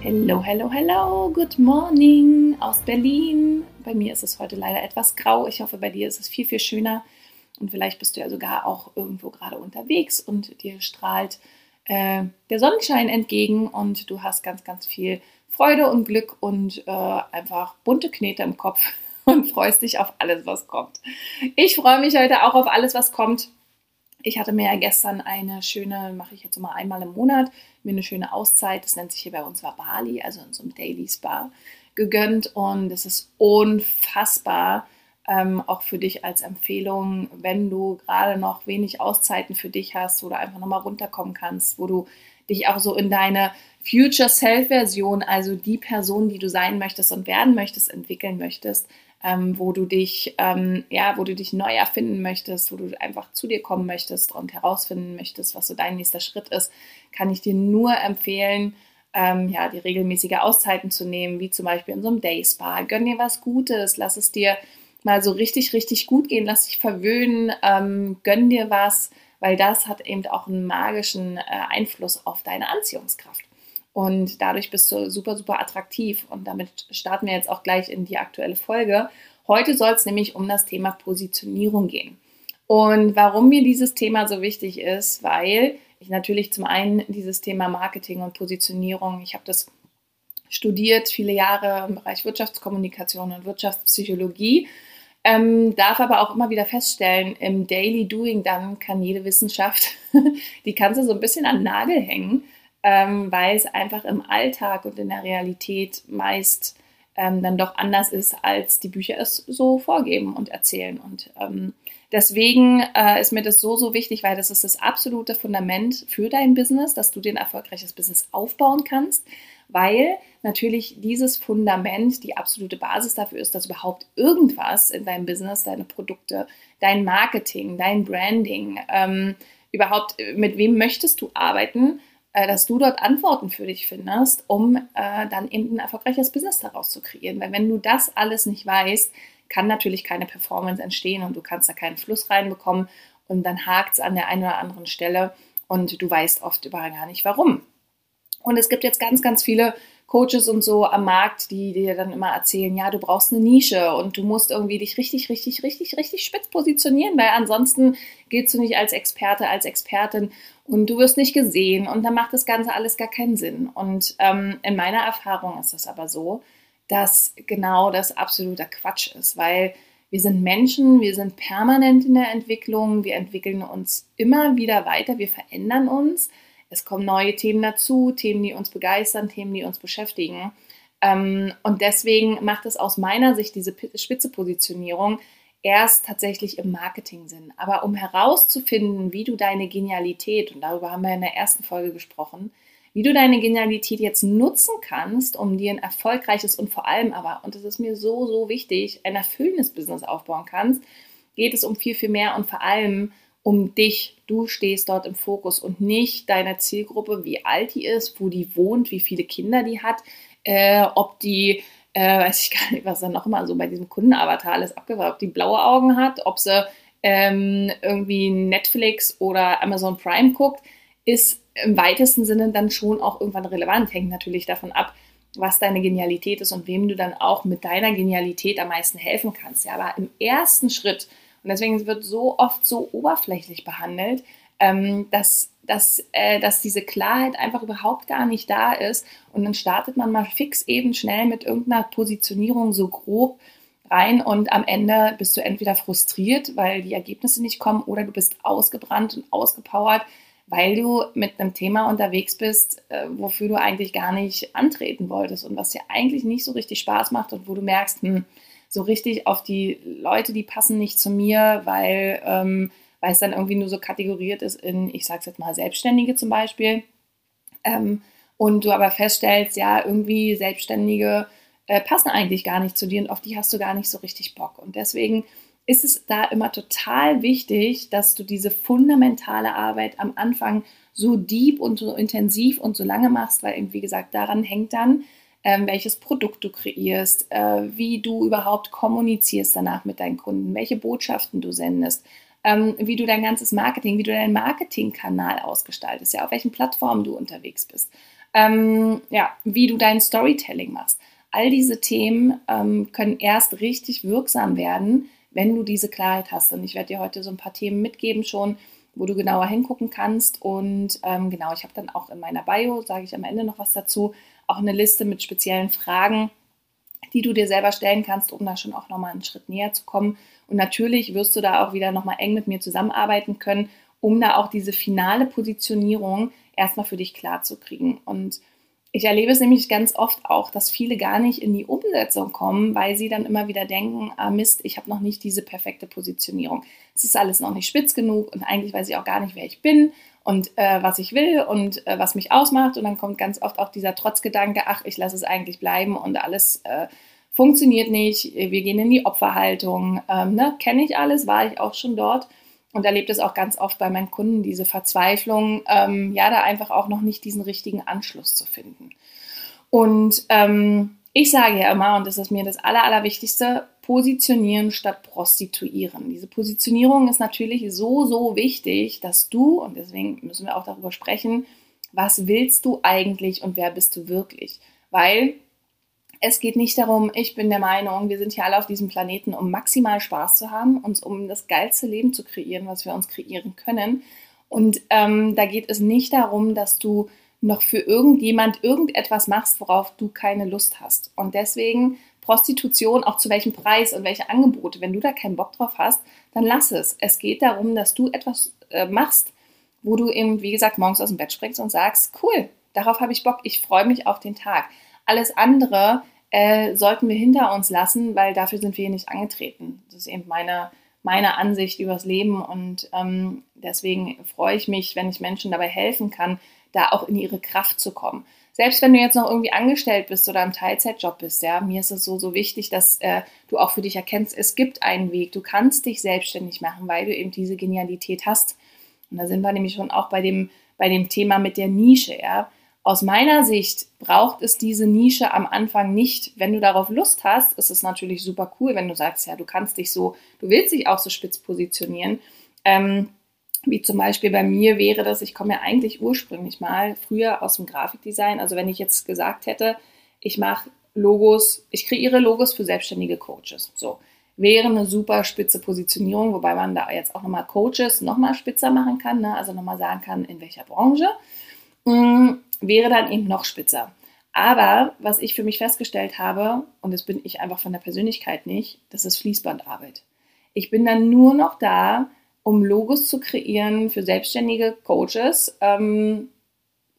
Hello, hello, hello, good morning aus Berlin. Bei mir ist es heute leider etwas grau. Ich hoffe, bei dir ist es viel, viel schöner. Und vielleicht bist du ja sogar auch irgendwo gerade unterwegs und dir strahlt äh, der Sonnenschein entgegen und du hast ganz, ganz viel Freude und Glück und äh, einfach bunte Knete im Kopf und freust dich auf alles, was kommt. Ich freue mich heute auch auf alles, was kommt. Ich hatte mir ja gestern eine schöne, mache ich jetzt immer einmal im Monat, mir eine schöne Auszeit, das nennt sich hier bei uns war Bali, also in so einem Daily Spa, gegönnt. Und es ist unfassbar, ähm, auch für dich als Empfehlung, wenn du gerade noch wenig Auszeiten für dich hast oder einfach nochmal runterkommen kannst, wo du dich auch so in deine Future Self Version, also die Person, die du sein möchtest und werden möchtest, entwickeln möchtest, ähm, wo du dich, ähm, ja, wo du dich neu erfinden möchtest, wo du einfach zu dir kommen möchtest und herausfinden möchtest, was so dein nächster Schritt ist, kann ich dir nur empfehlen, ähm, ja, die regelmäßige Auszeiten zu nehmen, wie zum Beispiel in so einem Day Spa. Gönn dir was Gutes, lass es dir mal so richtig, richtig gut gehen, lass dich verwöhnen, ähm, gönn dir was, weil das hat eben auch einen magischen äh, Einfluss auf deine Anziehungskraft. Und dadurch bist du super, super attraktiv. Und damit starten wir jetzt auch gleich in die aktuelle Folge. Heute soll es nämlich um das Thema Positionierung gehen. Und warum mir dieses Thema so wichtig ist, weil ich natürlich zum einen dieses Thema Marketing und Positionierung, ich habe das studiert, viele Jahre im Bereich Wirtschaftskommunikation und Wirtschaftspsychologie, ähm, darf aber auch immer wieder feststellen, im Daily Doing dann kann jede Wissenschaft, die kannst du so ein bisschen an den Nagel hängen ähm, weil es einfach im Alltag und in der Realität meist ähm, dann doch anders ist, als die Bücher es so vorgeben und erzählen. Und ähm, deswegen äh, ist mir das so, so wichtig, weil das ist das absolute Fundament für dein Business, dass du dir ein erfolgreiches Business aufbauen kannst, weil natürlich dieses Fundament die absolute Basis dafür ist, dass überhaupt irgendwas in deinem Business, deine Produkte, dein Marketing, dein Branding, ähm, überhaupt mit wem möchtest du arbeiten, äh, dass du dort Antworten für dich findest, um äh, dann eben ein erfolgreiches Business daraus zu kreieren. Weil wenn du das alles nicht weißt, kann natürlich keine Performance entstehen und du kannst da keinen Fluss reinbekommen und dann hakt es an der einen oder anderen Stelle und du weißt oft überall gar nicht warum. Und es gibt jetzt ganz, ganz viele Coaches und so am Markt, die dir dann immer erzählen, ja, du brauchst eine Nische und du musst irgendwie dich richtig, richtig, richtig, richtig spitz positionieren, weil ansonsten giltst du nicht als Experte, als Expertin und du wirst nicht gesehen und dann macht das Ganze alles gar keinen Sinn. Und ähm, in meiner Erfahrung ist es aber so, dass genau das absoluter Quatsch ist, weil wir sind Menschen, wir sind permanent in der Entwicklung, wir entwickeln uns immer wieder weiter, wir verändern uns es kommen neue Themen dazu, Themen, die uns begeistern, Themen, die uns beschäftigen. Ähm, und deswegen macht es aus meiner Sicht diese Spitze-Positionierung erst tatsächlich im Marketing Sinn. Aber um herauszufinden, wie du deine Genialität, und darüber haben wir in der ersten Folge gesprochen, wie du deine Genialität jetzt nutzen kannst, um dir ein erfolgreiches und vor allem aber, und das ist mir so, so wichtig, ein erfüllendes Business aufbauen kannst, geht es um viel, viel mehr und vor allem um dich. Du stehst dort im Fokus und nicht deine Zielgruppe, wie alt die ist, wo die wohnt, wie viele Kinder die hat, äh, ob die, äh, weiß ich gar nicht, was dann noch immer so bei diesem Kundenavatar alles abgefragt, ob die blaue Augen hat, ob sie ähm, irgendwie Netflix oder Amazon Prime guckt, ist im weitesten Sinne dann schon auch irgendwann relevant. Hängt natürlich davon ab, was deine Genialität ist und wem du dann auch mit deiner Genialität am meisten helfen kannst. Ja, aber im ersten Schritt und deswegen wird so oft so oberflächlich behandelt, ähm, dass, dass, äh, dass diese Klarheit einfach überhaupt gar nicht da ist. Und dann startet man mal fix eben schnell mit irgendeiner Positionierung so grob rein und am Ende bist du entweder frustriert, weil die Ergebnisse nicht kommen, oder du bist ausgebrannt und ausgepowert, weil du mit einem Thema unterwegs bist, äh, wofür du eigentlich gar nicht antreten wolltest und was dir eigentlich nicht so richtig Spaß macht und wo du merkst, hm, so richtig auf die Leute, die passen nicht zu mir, weil, ähm, weil es dann irgendwie nur so kategoriert ist in, ich sag's jetzt mal, Selbstständige zum Beispiel. Ähm, und du aber feststellst, ja, irgendwie Selbstständige äh, passen eigentlich gar nicht zu dir und auf die hast du gar nicht so richtig Bock. Und deswegen ist es da immer total wichtig, dass du diese fundamentale Arbeit am Anfang so deep und so intensiv und so lange machst, weil eben, wie gesagt, daran hängt dann, ähm, welches Produkt du kreierst, äh, wie du überhaupt kommunizierst danach mit deinen Kunden, welche Botschaften du sendest, ähm, wie du dein ganzes Marketing, wie du deinen Marketingkanal ausgestaltest, ja, auf welchen Plattformen du unterwegs bist, ähm, ja, wie du dein Storytelling machst. All diese Themen ähm, können erst richtig wirksam werden, wenn du diese Klarheit hast. Und ich werde dir heute so ein paar Themen mitgeben schon, wo du genauer hingucken kannst. Und ähm, genau, ich habe dann auch in meiner Bio, sage ich am Ende noch was dazu, auch eine Liste mit speziellen Fragen, die du dir selber stellen kannst, um da schon auch nochmal einen Schritt näher zu kommen. Und natürlich wirst du da auch wieder nochmal eng mit mir zusammenarbeiten können, um da auch diese finale Positionierung erstmal für dich klar zu kriegen. Und ich erlebe es nämlich ganz oft auch, dass viele gar nicht in die Umsetzung kommen, weil sie dann immer wieder denken, ah Mist, ich habe noch nicht diese perfekte Positionierung. Es ist alles noch nicht spitz genug und eigentlich weiß ich auch gar nicht, wer ich bin und äh, was ich will und äh, was mich ausmacht. Und dann kommt ganz oft auch dieser Trotzgedanke, ach, ich lasse es eigentlich bleiben und alles äh, funktioniert nicht. Wir gehen in die Opferhaltung. Ähm, ne? Kenne ich alles, war ich auch schon dort und erlebe das auch ganz oft bei meinen Kunden, diese Verzweiflung, ähm, ja, da einfach auch noch nicht diesen richtigen Anschluss zu finden. Und ähm, ich sage ja immer, und das ist mir das Aller, Allerwichtigste, positionieren statt prostituieren. Diese Positionierung ist natürlich so, so wichtig, dass du, und deswegen müssen wir auch darüber sprechen, was willst du eigentlich und wer bist du wirklich? Weil es geht nicht darum, ich bin der Meinung, wir sind hier alle auf diesem Planeten, um maximal Spaß zu haben, uns um das geilste Leben zu kreieren, was wir uns kreieren können. Und ähm, da geht es nicht darum, dass du noch für irgendjemand irgendetwas machst, worauf du keine Lust hast. Und deswegen Prostitution, auch zu welchem Preis und welche Angebote. Wenn du da keinen Bock drauf hast, dann lass es. Es geht darum, dass du etwas äh, machst, wo du eben, wie gesagt, morgens aus dem Bett springst und sagst, cool, darauf habe ich Bock, ich freue mich auf den Tag. Alles andere äh, sollten wir hinter uns lassen, weil dafür sind wir hier nicht angetreten. Das ist eben meine, meine Ansicht übers Leben und ähm, deswegen freue ich mich, wenn ich Menschen dabei helfen kann, da auch in ihre Kraft zu kommen. Selbst wenn du jetzt noch irgendwie angestellt bist oder im Teilzeitjob bist, ja, mir ist es so, so wichtig, dass äh, du auch für dich erkennst, es gibt einen Weg, du kannst dich selbstständig machen, weil du eben diese Genialität hast. Und da sind wir nämlich schon auch bei dem, bei dem Thema mit der Nische, ja. Aus meiner Sicht braucht es diese Nische am Anfang nicht. Wenn du darauf Lust hast, ist es natürlich super cool, wenn du sagst, ja, du kannst dich so, du willst dich auch so spitz positionieren. Ähm, wie zum Beispiel bei mir wäre das, ich komme ja eigentlich ursprünglich mal früher aus dem Grafikdesign. Also wenn ich jetzt gesagt hätte, ich mache Logos, ich kreiere Logos für selbstständige Coaches. So, wäre eine super spitze Positionierung, wobei man da jetzt auch nochmal Coaches nochmal spitzer machen kann, ne? also nochmal sagen kann, in welcher Branche. Mm, wäre dann eben noch spitzer. Aber was ich für mich festgestellt habe, und das bin ich einfach von der Persönlichkeit nicht, das ist Fließbandarbeit. Ich bin dann nur noch da, um Logos zu kreieren für selbstständige Coaches, ähm,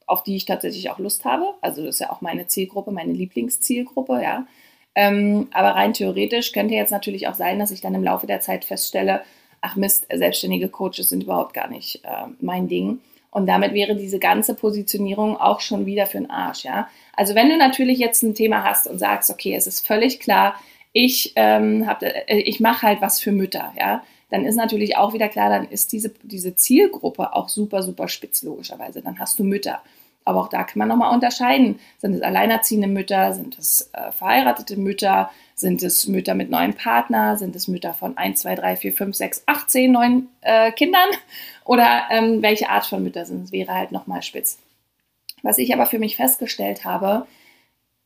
auf die ich tatsächlich auch Lust habe. Also das ist ja auch meine Zielgruppe, meine Lieblingszielgruppe, ja. Ähm, aber rein theoretisch könnte jetzt natürlich auch sein, dass ich dann im Laufe der Zeit feststelle, ach Mist, selbstständige Coaches sind überhaupt gar nicht äh, mein Ding. Und damit wäre diese ganze Positionierung auch schon wieder für den Arsch, ja. Also wenn du natürlich jetzt ein Thema hast und sagst, okay, es ist völlig klar, ich, ähm, äh, ich mache halt was für Mütter, ja, dann ist natürlich auch wieder klar, dann ist diese, diese Zielgruppe auch super, super spitz, logischerweise. Dann hast du Mütter. Aber auch da kann man nochmal unterscheiden. Sind es alleinerziehende Mütter? Sind es äh, verheiratete Mütter? Sind es Mütter mit neuen Partner? Sind es Mütter von 1, 2, 3, 4, 5, 6, 8, 10, 9 äh, Kindern? Oder ähm, welche Art von Mütter sind es? Wäre halt nochmal spitz. Was ich aber für mich festgestellt habe,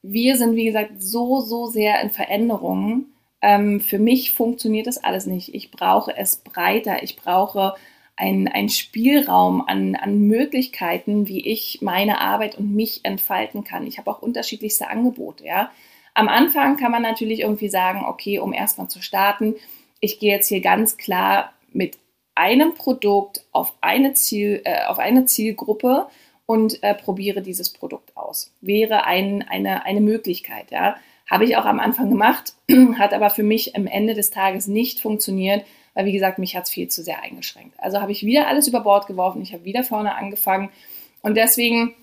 wir sind, wie gesagt, so, so sehr in Veränderungen. Ähm, für mich funktioniert das alles nicht. Ich brauche es breiter. Ich brauche ein, Spielraum an, an Möglichkeiten, wie ich meine Arbeit und mich entfalten kann. Ich habe auch unterschiedlichste Angebote, ja. Am Anfang kann man natürlich irgendwie sagen, okay, um erstmal zu starten, ich gehe jetzt hier ganz klar mit einem Produkt auf eine, Ziel, äh, auf eine Zielgruppe und äh, probiere dieses Produkt aus. Wäre ein, eine, eine Möglichkeit, ja. Habe ich auch am Anfang gemacht, hat aber für mich am Ende des Tages nicht funktioniert, weil wie gesagt, mich hat es viel zu sehr eingeschränkt. Also habe ich wieder alles über Bord geworfen, ich habe wieder vorne angefangen und deswegen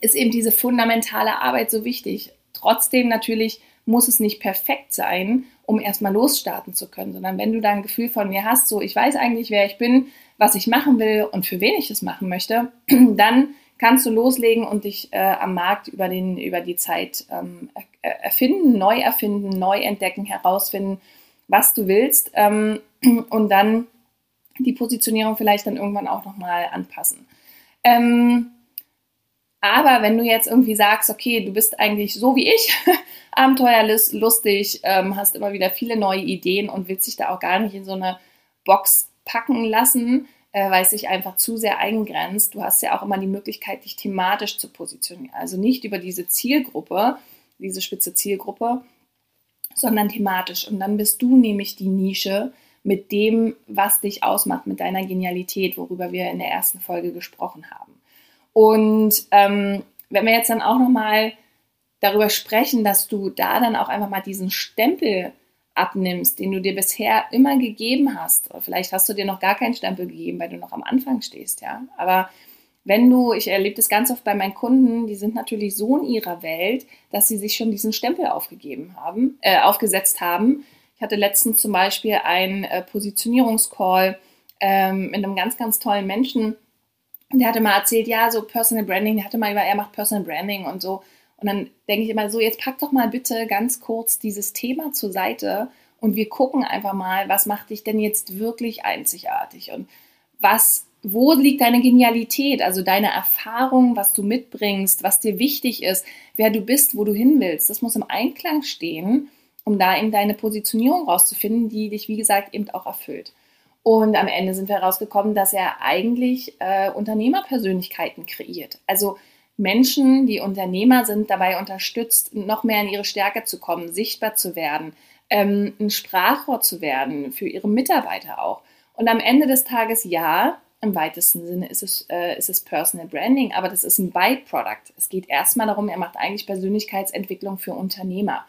ist eben diese fundamentale Arbeit so wichtig. Trotzdem natürlich muss es nicht perfekt sein, um erstmal losstarten zu können, sondern wenn du da ein Gefühl von mir hast, so ich weiß eigentlich, wer ich bin, was ich machen will und für wen ich es machen möchte, dann kannst du loslegen und dich äh, am Markt über, den, über die Zeit ähm, erfinden, neu erfinden, neu entdecken, herausfinden, was du willst ähm, und dann die Positionierung vielleicht dann irgendwann auch nochmal anpassen. Ähm, aber wenn du jetzt irgendwie sagst, okay, du bist eigentlich so wie ich, abenteuerlustig, ähm, hast immer wieder viele neue Ideen und willst dich da auch gar nicht in so eine Box packen lassen, äh, weil es sich einfach zu sehr eingrenzt. Du hast ja auch immer die Möglichkeit, dich thematisch zu positionieren. Also nicht über diese Zielgruppe, diese spitze Zielgruppe, sondern thematisch. Und dann bist du nämlich die Nische mit dem, was dich ausmacht, mit deiner Genialität, worüber wir in der ersten Folge gesprochen haben. Und ähm, wenn wir jetzt dann auch nochmal darüber sprechen, dass du da dann auch einfach mal diesen Stempel abnimmst, den du dir bisher immer gegeben hast. Vielleicht hast du dir noch gar keinen Stempel gegeben, weil du noch am Anfang stehst, ja. Aber wenn du, ich erlebe das ganz oft bei meinen Kunden, die sind natürlich so in ihrer Welt, dass sie sich schon diesen Stempel aufgegeben haben, äh, aufgesetzt haben. Ich hatte letztens zum Beispiel einen äh, Positionierungscall ähm, mit einem ganz, ganz tollen Menschen, und der hatte mal erzählt, ja, so Personal Branding, der hatte mal über, er macht Personal Branding und so. Und dann denke ich immer so, jetzt pack doch mal bitte ganz kurz dieses Thema zur Seite und wir gucken einfach mal, was macht dich denn jetzt wirklich einzigartig und was, wo liegt deine Genialität, also deine Erfahrung, was du mitbringst, was dir wichtig ist, wer du bist, wo du hin willst. Das muss im Einklang stehen, um da eben deine Positionierung rauszufinden, die dich, wie gesagt, eben auch erfüllt. Und am Ende sind wir herausgekommen, dass er eigentlich äh, Unternehmerpersönlichkeiten kreiert. Also Menschen, die Unternehmer sind, dabei unterstützt, noch mehr in ihre Stärke zu kommen, sichtbar zu werden, ähm, ein Sprachrohr zu werden für ihre Mitarbeiter auch. Und am Ende des Tages, ja, im weitesten Sinne ist es, äh, ist es Personal Branding, aber das ist ein Byproduct. Es geht erstmal darum, er macht eigentlich Persönlichkeitsentwicklung für Unternehmer.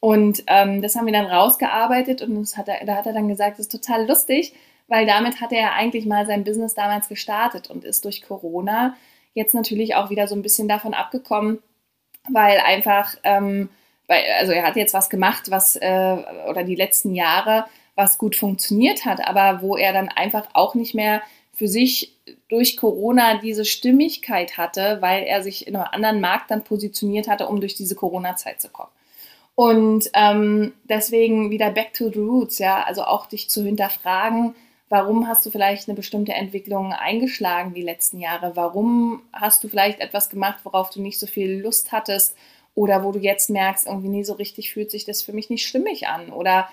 Und ähm, das haben wir dann rausgearbeitet und hat er, da hat er dann gesagt, das ist total lustig, weil damit hat er eigentlich mal sein Business damals gestartet und ist durch Corona jetzt natürlich auch wieder so ein bisschen davon abgekommen, weil einfach, ähm, weil, also er hat jetzt was gemacht, was äh, oder die letzten Jahre, was gut funktioniert hat, aber wo er dann einfach auch nicht mehr für sich durch Corona diese Stimmigkeit hatte, weil er sich in einem anderen Markt dann positioniert hatte, um durch diese Corona-Zeit zu kommen. Und ähm, deswegen wieder back to the roots, ja, also auch dich zu hinterfragen, warum hast du vielleicht eine bestimmte Entwicklung eingeschlagen die letzten Jahre? Warum hast du vielleicht etwas gemacht, worauf du nicht so viel Lust hattest? Oder wo du jetzt merkst, irgendwie nie so richtig fühlt sich das für mich nicht stimmig an? Oder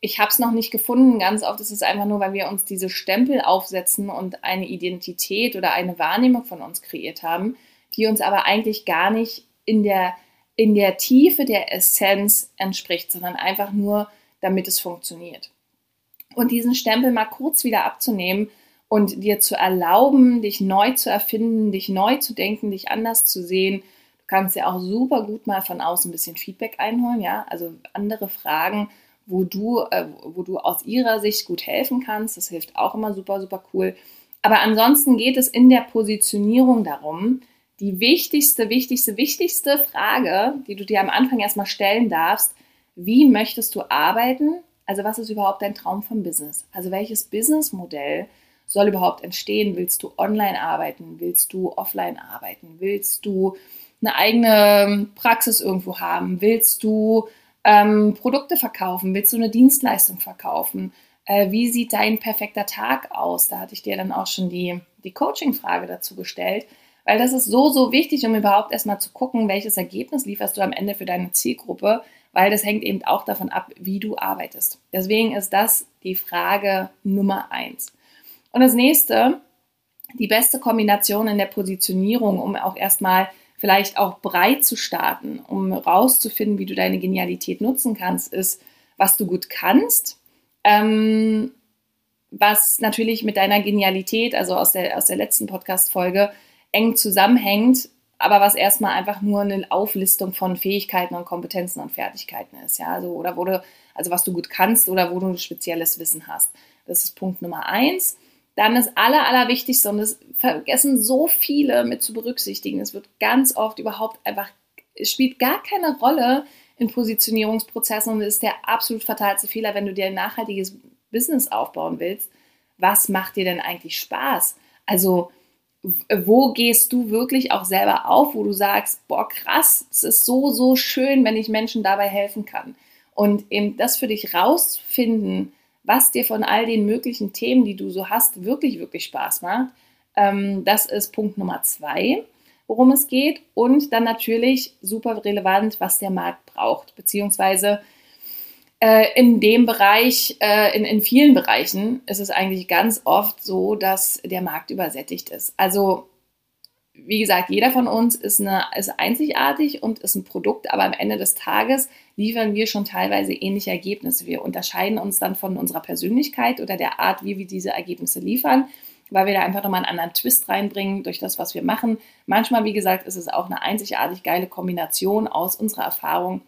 ich habe es noch nicht gefunden. Ganz oft ist es einfach nur, weil wir uns diese Stempel aufsetzen und eine Identität oder eine Wahrnehmung von uns kreiert haben, die uns aber eigentlich gar nicht in der in der Tiefe der Essenz entspricht, sondern einfach nur, damit es funktioniert. Und diesen Stempel mal kurz wieder abzunehmen und dir zu erlauben, dich neu zu erfinden, dich neu zu denken, dich anders zu sehen. Du kannst ja auch super gut mal von außen ein bisschen Feedback einholen, ja, also andere Fragen, wo du, äh, wo du aus ihrer Sicht gut helfen kannst. Das hilft auch immer super, super cool. Aber ansonsten geht es in der Positionierung darum, die wichtigste, wichtigste, wichtigste Frage, die du dir am Anfang erstmal stellen darfst, wie möchtest du arbeiten? Also was ist überhaupt dein Traum vom Business? Also welches Businessmodell soll überhaupt entstehen? Willst du online arbeiten? Willst du offline arbeiten? Willst du eine eigene Praxis irgendwo haben? Willst du ähm, Produkte verkaufen? Willst du eine Dienstleistung verkaufen? Äh, wie sieht dein perfekter Tag aus? Da hatte ich dir dann auch schon die, die Coaching-Frage dazu gestellt. Weil das ist so, so wichtig, um überhaupt erstmal zu gucken, welches Ergebnis lieferst du am Ende für deine Zielgruppe, weil das hängt eben auch davon ab, wie du arbeitest. Deswegen ist das die Frage Nummer eins. Und das nächste, die beste Kombination in der Positionierung, um auch erstmal vielleicht auch breit zu starten, um rauszufinden, wie du deine Genialität nutzen kannst, ist, was du gut kannst, ähm, was natürlich mit deiner Genialität, also aus der, aus der letzten Podcast-Folge, eng zusammenhängt, aber was erstmal einfach nur eine Auflistung von Fähigkeiten und Kompetenzen und Fertigkeiten ist, ja, also, oder wo du, also was du gut kannst oder wo du ein spezielles Wissen hast. Das ist Punkt Nummer eins. dann das Aller, Allerwichtigste, und das vergessen so viele mit zu berücksichtigen, es wird ganz oft überhaupt einfach, es spielt gar keine Rolle in Positionierungsprozessen und ist der absolut fatalste Fehler, wenn du dir ein nachhaltiges Business aufbauen willst. Was macht dir denn eigentlich Spaß? Also, wo gehst du wirklich auch selber auf, wo du sagst, boah, krass, es ist so, so schön, wenn ich Menschen dabei helfen kann. Und eben das für dich rausfinden, was dir von all den möglichen Themen, die du so hast, wirklich, wirklich Spaß macht. Ähm, das ist Punkt Nummer zwei, worum es geht. Und dann natürlich super relevant, was der Markt braucht, beziehungsweise in dem Bereich, äh, in, in vielen Bereichen ist es eigentlich ganz oft so, dass der Markt übersättigt ist. Also wie gesagt, jeder von uns ist, eine, ist einzigartig und ist ein Produkt, aber am Ende des Tages liefern wir schon teilweise ähnliche Ergebnisse. Wir unterscheiden uns dann von unserer Persönlichkeit oder der Art, wie wir diese Ergebnisse liefern, weil wir da einfach nochmal einen anderen Twist reinbringen durch das, was wir machen. Manchmal, wie gesagt, ist es auch eine einzigartig geile Kombination aus unserer Erfahrung,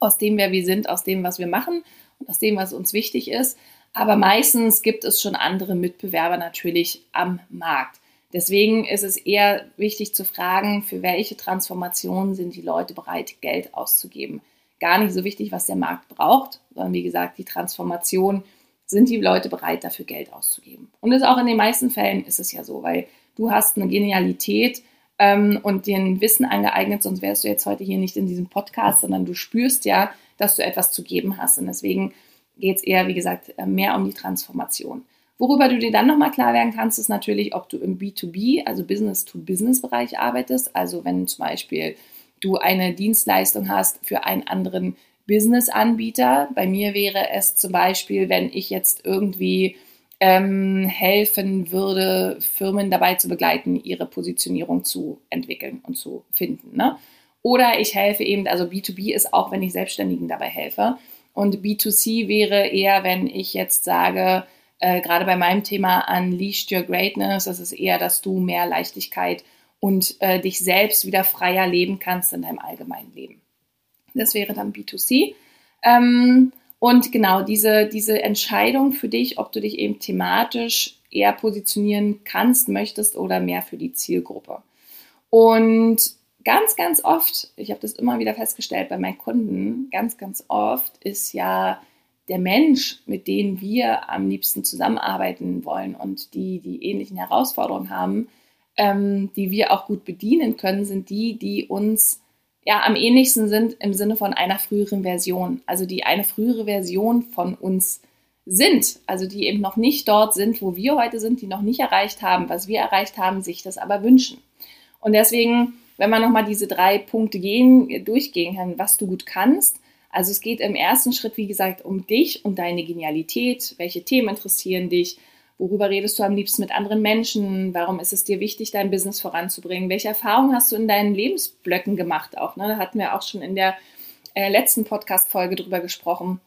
aus dem, wer wir sind, aus dem, was wir machen und aus dem, was uns wichtig ist. Aber meistens gibt es schon andere Mitbewerber natürlich am Markt. Deswegen ist es eher wichtig zu fragen, für welche Transformation sind die Leute bereit, Geld auszugeben. Gar nicht so wichtig, was der Markt braucht, sondern wie gesagt, die Transformation, sind die Leute bereit, dafür Geld auszugeben. Und das auch in den meisten Fällen ist es ja so, weil du hast eine Genialität ähm, und dir ein Wissen angeeignet, sonst wärst du jetzt heute hier nicht in diesem Podcast, sondern du spürst ja, dass du etwas zu geben hast. Und deswegen geht es eher, wie gesagt, mehr um die Transformation. Worüber du dir dann nochmal klar werden kannst, ist natürlich, ob du im B2B, also Business-to-Business-Bereich arbeitest. Also wenn zum Beispiel du eine Dienstleistung hast für einen anderen Business-Anbieter. Bei mir wäre es zum Beispiel, wenn ich jetzt irgendwie ähm, helfen würde, Firmen dabei zu begleiten, ihre Positionierung zu entwickeln und zu finden. Ne? Oder ich helfe eben, also B2B ist auch, wenn ich Selbstständigen dabei helfe. Und B2C wäre eher, wenn ich jetzt sage, äh, gerade bei meinem Thema Unleashed Your Greatness, das ist eher, dass du mehr Leichtigkeit und äh, dich selbst wieder freier leben kannst in deinem allgemeinen Leben. Das wäre dann B2C. Ähm, und genau diese, diese Entscheidung für dich, ob du dich eben thematisch eher positionieren kannst, möchtest oder mehr für die Zielgruppe. Und ganz, ganz oft, ich habe das immer wieder festgestellt bei meinen Kunden, ganz, ganz oft ist ja der Mensch, mit dem wir am liebsten zusammenarbeiten wollen und die die ähnlichen Herausforderungen haben, ähm, die wir auch gut bedienen können, sind die, die uns ja am ähnlichsten sind im Sinne von einer früheren Version, also die eine frühere Version von uns sind, also die eben noch nicht dort sind, wo wir heute sind, die noch nicht erreicht haben, was wir erreicht haben, sich das aber wünschen. Und deswegen, wenn man nochmal diese drei Punkte gehen, durchgehen kann, was du gut kannst, also es geht im ersten Schritt, wie gesagt, um dich, um deine Genialität, welche Themen interessieren dich, worüber redest du am liebsten mit anderen Menschen, warum ist es dir wichtig, dein Business voranzubringen, welche Erfahrungen hast du in deinen Lebensblöcken gemacht auch. Ne? Da hatten wir auch schon in der äh, letzten Podcast-Folge drüber gesprochen.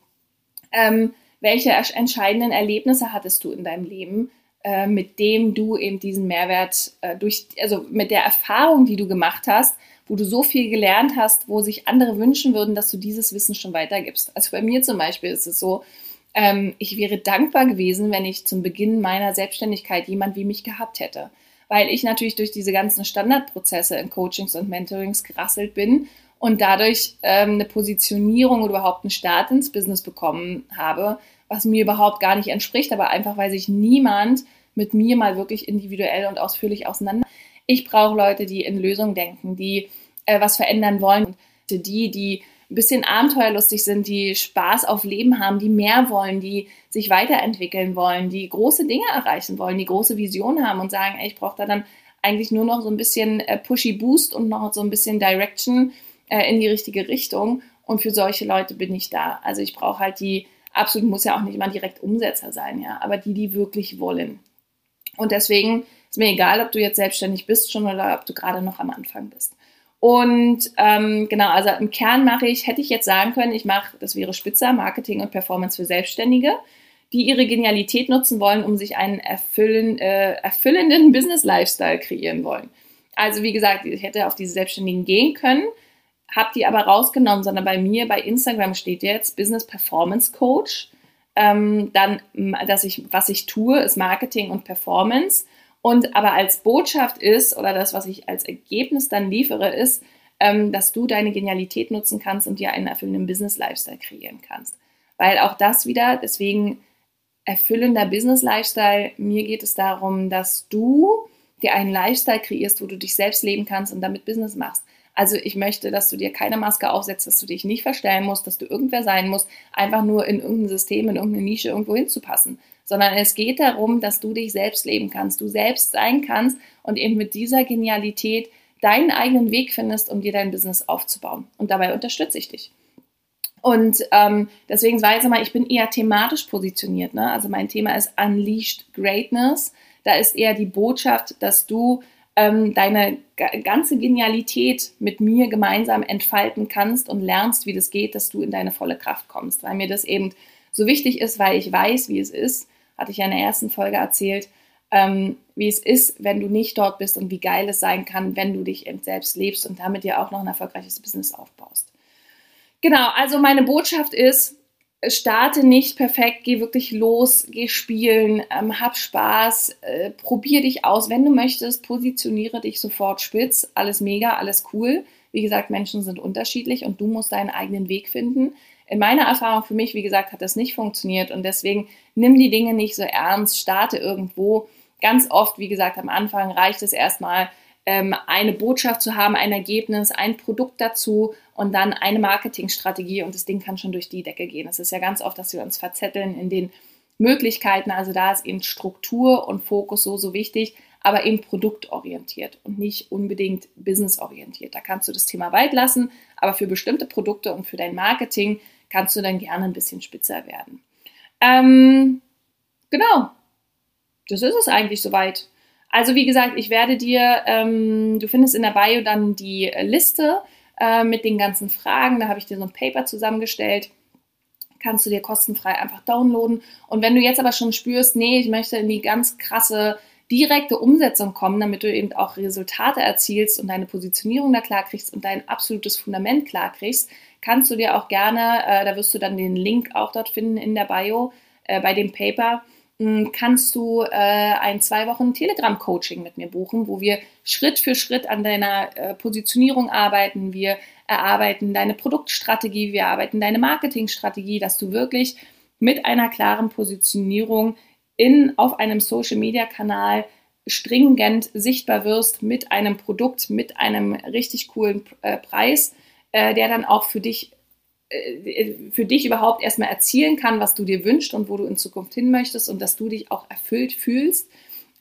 Ähm, welche entscheidenden Erlebnisse hattest du in deinem Leben, äh, mit dem du eben diesen Mehrwert äh, durch, also mit der Erfahrung, die du gemacht hast, wo du so viel gelernt hast, wo sich andere wünschen würden, dass du dieses Wissen schon weitergibst. Also bei mir zum Beispiel ist es so, ähm, ich wäre dankbar gewesen, wenn ich zum Beginn meiner Selbstständigkeit jemand wie mich gehabt hätte. Weil ich natürlich durch diese ganzen Standardprozesse in Coachings und Mentorings gerasselt bin und dadurch ähm, eine Positionierung oder überhaupt einen Start ins Business bekommen habe, was mir überhaupt gar nicht entspricht, aber einfach, weil sich niemand mit mir mal wirklich individuell und ausführlich auseinander. Ich brauche Leute, die in Lösungen denken, die äh, was verändern wollen. Die, die ein bisschen abenteuerlustig sind, die Spaß auf Leben haben, die mehr wollen, die sich weiterentwickeln wollen, die große Dinge erreichen wollen, die große Vision haben und sagen, ey, ich brauche da dann eigentlich nur noch so ein bisschen äh, Pushy Boost und noch so ein bisschen Direction äh, in die richtige Richtung. Und für solche Leute bin ich da. Also ich brauche halt die, absolut muss ja auch nicht mal direkt Umsetzer sein, ja, aber die, die wirklich wollen. Und deswegen ist mir egal, ob du jetzt selbstständig bist schon oder ob du gerade noch am Anfang bist. Und ähm, genau, also im Kern mache ich, hätte ich jetzt sagen können, ich mache, das wäre Spitzer, Marketing und Performance für Selbstständige, die ihre Genialität nutzen wollen, um sich einen erfüllen, äh, erfüllenden Business-Lifestyle kreieren wollen. Also wie gesagt, ich hätte auf diese Selbstständigen gehen können, habe die aber rausgenommen, sondern bei mir bei Instagram steht jetzt Business Performance Coach. ähm, dann, dass ich, was ich tue, ist Marketing und Performance. Und aber als Botschaft ist, oder das, was ich als Ergebnis dann liefere, ist, ähm, dass du deine Genialität nutzen kannst und dir einen erfüllenden Business-Lifestyle kreieren kannst. Weil auch das wieder, deswegen erfüllender Business-Lifestyle, mir geht es darum, dass du dir einen Lifestyle kreierst, wo du dich selbst leben kannst und damit Business machst. Also ich möchte, dass du dir keine Maske aufsetzt, dass du dich nicht verstellen musst, dass du irgendwer sein musst, einfach nur in irgendein System, in irgendeine Nische irgendwo hinzupassen. Sondern es geht darum, dass du dich selbst leben kannst, du selbst sein kannst und eben mit dieser Genialität deinen eigenen Weg findest, um dir dein Business aufzubauen. Und dabei unterstütze ich dich. Und ähm, deswegen weiß ich mal, ich bin eher thematisch positioniert. Ne? Also mein Thema ist Unleashed Greatness. Da ist eher die Botschaft, dass du ähm, deine ganze Genialität mit mir gemeinsam entfalten kannst und lernst, wie das geht, dass du in deine volle Kraft kommst. Weil mir das eben so wichtig ist, weil ich weiß, wie es ist, hatte ich ja in der ersten Folge erzählt, ähm, wie es ist, wenn du nicht dort bist und wie geil es sein kann, wenn du dich selbst lebst und damit dir auch noch ein erfolgreiches Business aufbaust. Genau, also meine Botschaft ist, starte nicht perfekt, geh wirklich los, geh spielen, ähm, hab Spaß, äh, probier dich aus. Wenn du möchtest, positioniere dich sofort spitz. Alles mega, alles cool. Wie gesagt, Menschen sind unterschiedlich und du musst deinen eigenen Weg finden. In meiner Erfahrung für mich, wie gesagt, hat das nicht funktioniert und deswegen nimm die Dinge nicht so ernst, starte irgendwo. Ganz oft, wie gesagt, am Anfang reicht es erstmal, ähm, eine Botschaft zu haben, ein Ergebnis, ein Produkt dazu und dann eine Marketingstrategie und das Ding kann schon durch die Decke gehen. Es ist ja ganz oft, dass wir uns verzetteln in den Möglichkeiten. Also da ist eben Struktur und Fokus so, so wichtig, aber eben produktorientiert und nicht unbedingt businessorientiert. Da kannst du das Thema weit lassen, aber für bestimmte Produkte und für dein Marketing kannst du dann gerne ein bisschen spitzer werden. Ähm, genau, das ist es eigentlich soweit. Also wie gesagt, ich werde dir, ähm, du findest in der Bio dann die Liste äh, mit den ganzen Fragen. Da habe ich dir so ein Paper zusammengestellt. Kannst du dir kostenfrei einfach downloaden. Und wenn du jetzt aber schon spürst, nee, ich möchte in die ganz krasse direkte Umsetzung kommen, damit du eben auch Resultate erzielst und deine Positionierung da klar kriegst und dein absolutes Fundament klar kriegst, kannst du dir auch gerne, äh, da wirst du dann den Link auch dort finden in der Bio äh, bei dem Paper, hm, kannst du äh, ein zwei Wochen Telegram-Coaching mit mir buchen, wo wir Schritt für Schritt an deiner äh, Positionierung arbeiten. Wir erarbeiten deine Produktstrategie, wir erarbeiten deine Marketingstrategie, dass du wirklich mit einer klaren Positionierung in, auf einem Social-Media-Kanal stringent sichtbar wirst mit einem Produkt, mit einem richtig coolen äh, Preis, äh, der dann auch für dich äh, für dich überhaupt erstmal erzielen kann, was du dir wünschst und wo du in Zukunft hin möchtest und dass du dich auch erfüllt fühlst.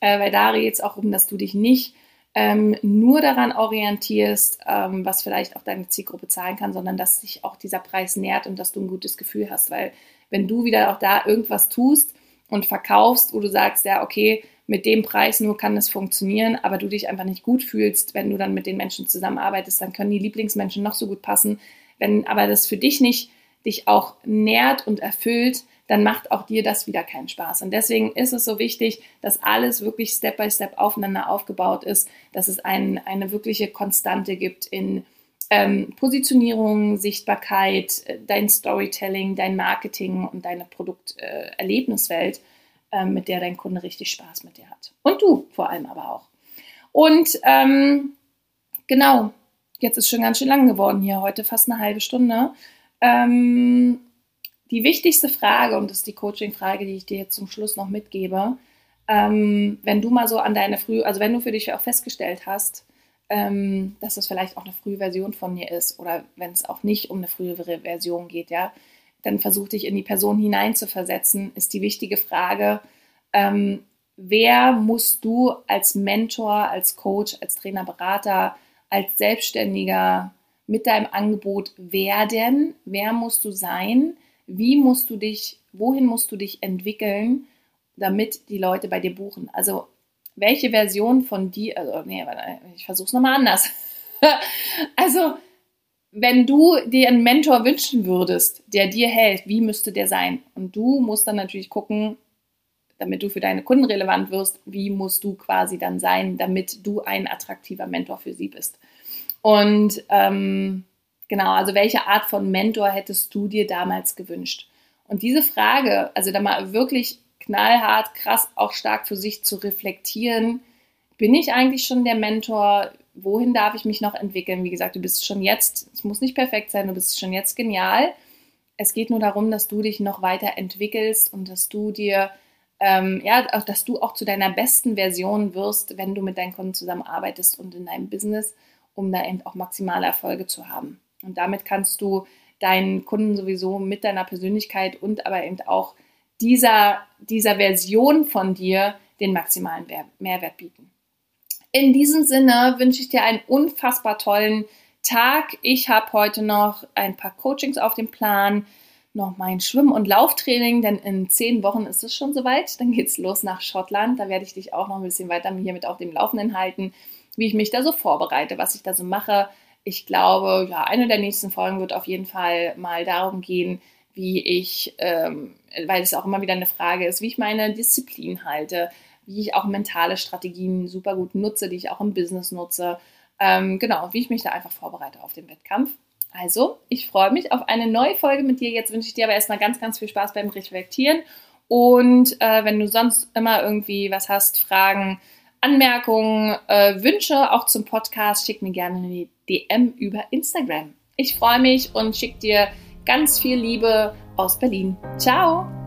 Äh, weil da geht es auch um, dass du dich nicht ähm, nur daran orientierst, ähm, was vielleicht auch deine Zielgruppe zahlen kann, sondern dass sich auch dieser Preis nährt und dass du ein gutes Gefühl hast. Weil wenn du wieder auch da irgendwas tust und verkaufst, wo du sagst, ja, okay, mit dem Preis nur kann es funktionieren, aber du dich einfach nicht gut fühlst, wenn du dann mit den Menschen zusammenarbeitest, dann können die Lieblingsmenschen noch so gut passen. Wenn aber das für dich nicht dich auch nährt und erfüllt, dann macht auch dir das wieder keinen Spaß. Und deswegen ist es so wichtig, dass alles wirklich Step by Step aufeinander aufgebaut ist, dass es ein, eine wirkliche Konstante gibt in ähm, Positionierung, Sichtbarkeit, äh, dein Storytelling, dein Marketing und deine Produkterlebniswelt, äh, mit der dein Kunde richtig Spaß mit dir hat. Und du vor allem aber auch. Und ähm, genau, Jetzt ist schon ganz schön lang geworden hier, heute fast eine halbe Stunde. Ähm, die wichtigste Frage, und das ist die Coaching-Frage, die ich dir jetzt zum Schluss noch mitgebe, ähm, wenn du mal so an deine frühe, also wenn du für dich auch festgestellt hast, ähm, dass es vielleicht auch eine frühe Version von dir ist oder wenn es auch nicht um eine frühere Version geht, ja, dann versuch dich in die Person hineinzuversetzen, ist die wichtige Frage, ähm, wer musst du als Mentor, als Coach, als Trainer, Berater, als Selbstständiger mit deinem Angebot werden? Wer musst du sein? Wie musst du dich, wohin musst du dich entwickeln, damit die Leute bei dir buchen? Also, welche Version von dir, also, nee, ich versuche es nochmal anders. also, wenn du dir einen Mentor wünschen würdest, der dir hält, wie müsste der sein? Und du musst dann natürlich gucken, damit du für deine Kunden relevant wirst, wie musst du quasi dann sein, damit du ein attraktiver Mentor für sie bist. Und ähm, genau, also welche Art von Mentor hättest du dir damals gewünscht? Und diese Frage, also da mal wirklich knallhart, krass, auch stark für sich zu reflektieren, bin ich eigentlich schon der Mentor? Wohin darf ich mich noch entwickeln? Wie gesagt, du bist schon jetzt, es muss nicht perfekt sein, du bist schon jetzt genial. Es geht nur darum, dass du dich noch weiter entwickelst und dass du dir, ähm, ja, dass du auch zu deiner besten Version wirst, wenn du mit deinen Kunden zusammenarbeitest und in deinem Business, um da eben auch maximale Erfolge zu haben. Und damit kannst du deinen Kunden sowieso mit deiner Persönlichkeit und aber eben auch dieser, dieser Version von dir den maximalen Mehrwert bieten. In diesem Sinne wünsche ich dir einen unfassbar tollen Tag. Ich habe heute noch ein paar Coachings auf dem Plan, noch mein Schwimm- und Lauftraining, denn in zehn Wochen ist es schon soweit. Dann geht es los nach Schottland. Da werde ich dich auch noch ein bisschen weiter hier mit auf dem Laufenden halten, wie ich mich da so vorbereite, was ich da so mache. Ich glaube, ja, eine der nächsten Folgen wird auf jeden Fall mal darum gehen, wie ich, ähm, weil es auch immer wieder eine Frage ist, wie ich meine Disziplin halte, wie ich auch mentale Strategien super gut nutze, die ich auch im Business nutze. Ähm, genau, wie ich mich da einfach vorbereite auf den Wettkampf. Also, ich freue mich auf eine neue Folge mit dir. Jetzt wünsche ich dir aber erstmal ganz, ganz viel Spaß beim Reflektieren. Und äh, wenn du sonst immer irgendwie was hast, Fragen, Anmerkungen, äh, Wünsche auch zum Podcast, schick mir gerne eine DM über Instagram. Ich freue mich und schick dir ganz viel Liebe aus Berlin. Ciao!